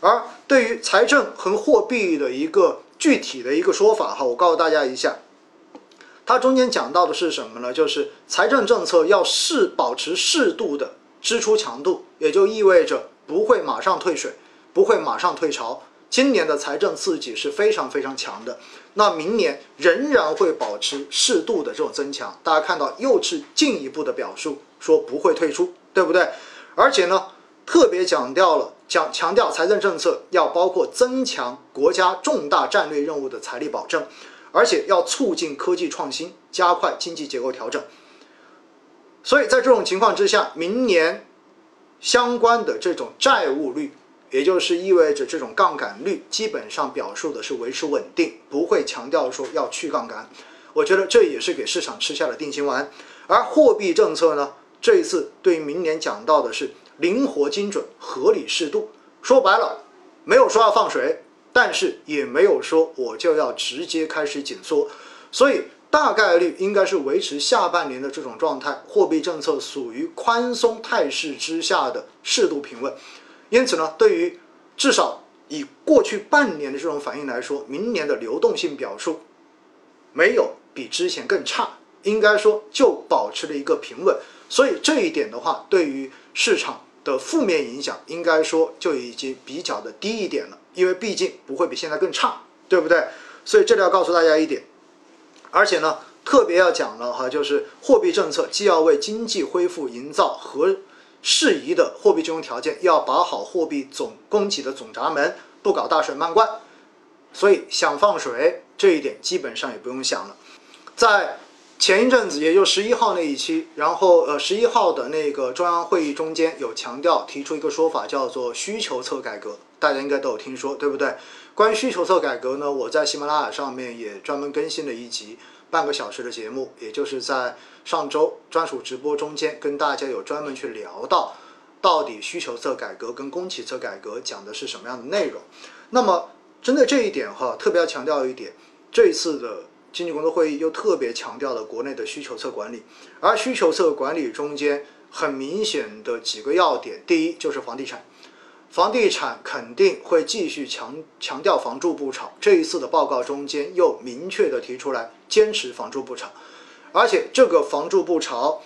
而对于财政和货币的一个具体的一个说法哈，我告诉大家一下，它中间讲到的是什么呢？就是财政政策要适保持适度的支出强度，也就意味着不会马上退水，不会马上退潮。今年的财政刺激是非常非常强的，那明年仍然会保持适度的这种增强。大家看到又是进一步的表述，说不会退出，对不对？而且呢，特别强调了讲强调财政政策要包括增强国家重大战略任务的财力保证。而且要促进科技创新，加快经济结构调整。所以在这种情况之下，明年相关的这种债务率，也就是意味着这种杠杆率，基本上表述的是维持稳定，不会强调说要去杠杆。我觉得这也是给市场吃下了定心丸。而货币政策呢，这一次对于明年讲到的是灵活、精准、合理、适度。说白了，没有说要放水。但是也没有说我就要直接开始紧缩，所以大概率应该是维持下半年的这种状态，货币政策属于宽松态势之下的适度平稳。因此呢，对于至少以过去半年的这种反应来说，明年的流动性表述没有比之前更差，应该说就保持了一个平稳。所以这一点的话，对于市场的负面影响，应该说就已经比较的低一点了。因为毕竟不会比现在更差，对不对？所以这里要告诉大家一点，而且呢，特别要讲了哈，就是货币政策既要为经济恢复营造合适宜的货币金融条件，要把好货币总供给的总闸门，不搞大水漫灌。所以想放水这一点基本上也不用想了。在前一阵子，也就十一号那一期，然后呃十一号的那个中央会议中间有强调提出一个说法，叫做需求侧改革。大家应该都有听说，对不对？关于需求侧改革呢，我在喜马拉雅上面也专门更新了一集半个小时的节目，也就是在上周专属直播中间跟大家有专门去聊到，到底需求侧改革跟供给侧改革讲的是什么样的内容。那么针对这一点哈，特别要强调一点，这一次的经济工作会议又特别强调了国内的需求侧管理，而需求侧管理中间很明显的几个要点，第一就是房地产。房地产肯定会继续强强调房住不炒，这一次的报告中间又明确的提出来坚持房住不炒，而且这个房住不炒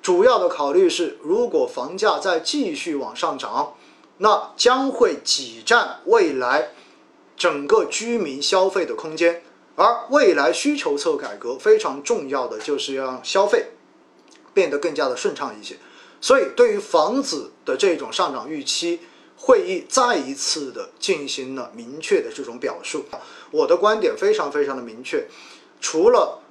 主要的考虑是，如果房价再继续往上涨，那将会挤占未来整个居民消费的空间，而未来需求侧改革非常重要的就是要让消费变得更加的顺畅一些，所以对于房子的这种上涨预期。会议再一次的进行了明确的这种表述，我的观点非常非常的明确，除了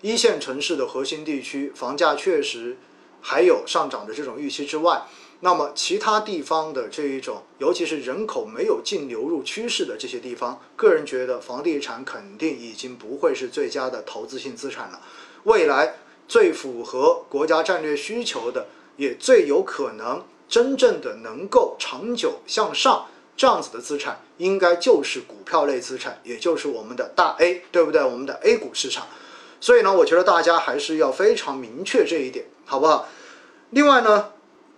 一线城市的核心地区房价确实还有上涨的这种预期之外，那么其他地方的这一种，尤其是人口没有净流入趋势的这些地方，个人觉得房地产肯定已经不会是最佳的投资性资产了，未来最符合国家战略需求的，也最有可能。真正的能够长久向上这样子的资产，应该就是股票类资产，也就是我们的大 A，对不对？我们的 A 股市场。所以呢，我觉得大家还是要非常明确这一点，好不好？另外呢，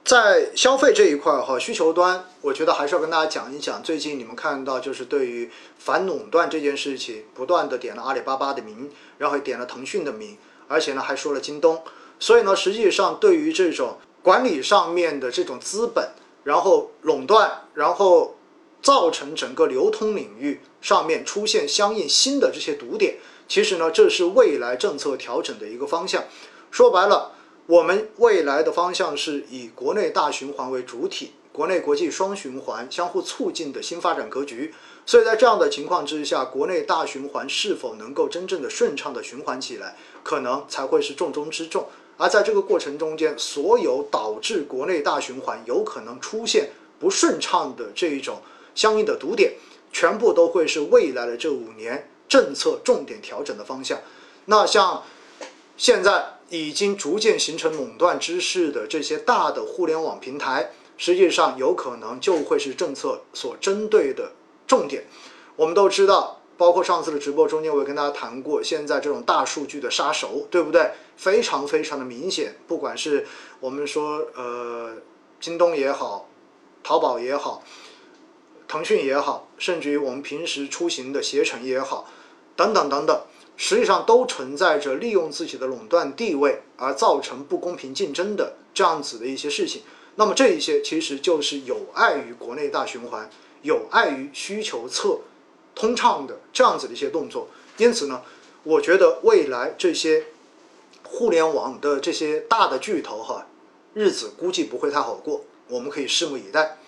在消费这一块哈，需求端，我觉得还是要跟大家讲一讲。最近你们看到，就是对于反垄断这件事情，不断的点了阿里巴巴的名，然后点了腾讯的名，而且呢还说了京东。所以呢，实际上对于这种。管理上面的这种资本，然后垄断，然后造成整个流通领域上面出现相应新的这些堵点。其实呢，这是未来政策调整的一个方向。说白了，我们未来的方向是以国内大循环为主体，国内国际双循环相互促进的新发展格局。所以在这样的情况之下，国内大循环是否能够真正的顺畅的循环起来，可能才会是重中之重。而在这个过程中间，所有导致国内大循环有可能出现不顺畅的这一种相应的堵点，全部都会是未来的这五年政策重点调整的方向。那像现在已经逐渐形成垄断之势的这些大的互联网平台，实际上有可能就会是政策所针对的重点。我们都知道。包括上次的直播中间，我也跟大家谈过，现在这种大数据的杀手，对不对？非常非常的明显。不管是我们说呃京东也好，淘宝也好，腾讯也好，甚至于我们平时出行的携程也好，等等等等，实际上都存在着利用自己的垄断地位而造成不公平竞争的这样子的一些事情。那么这一些其实就是有碍于国内大循环，有碍于需求侧通畅的这样子的一些动作。因此呢，我觉得未来这些互联网的这些大的巨头哈，日子估计不会太好过，我们可以拭目以待。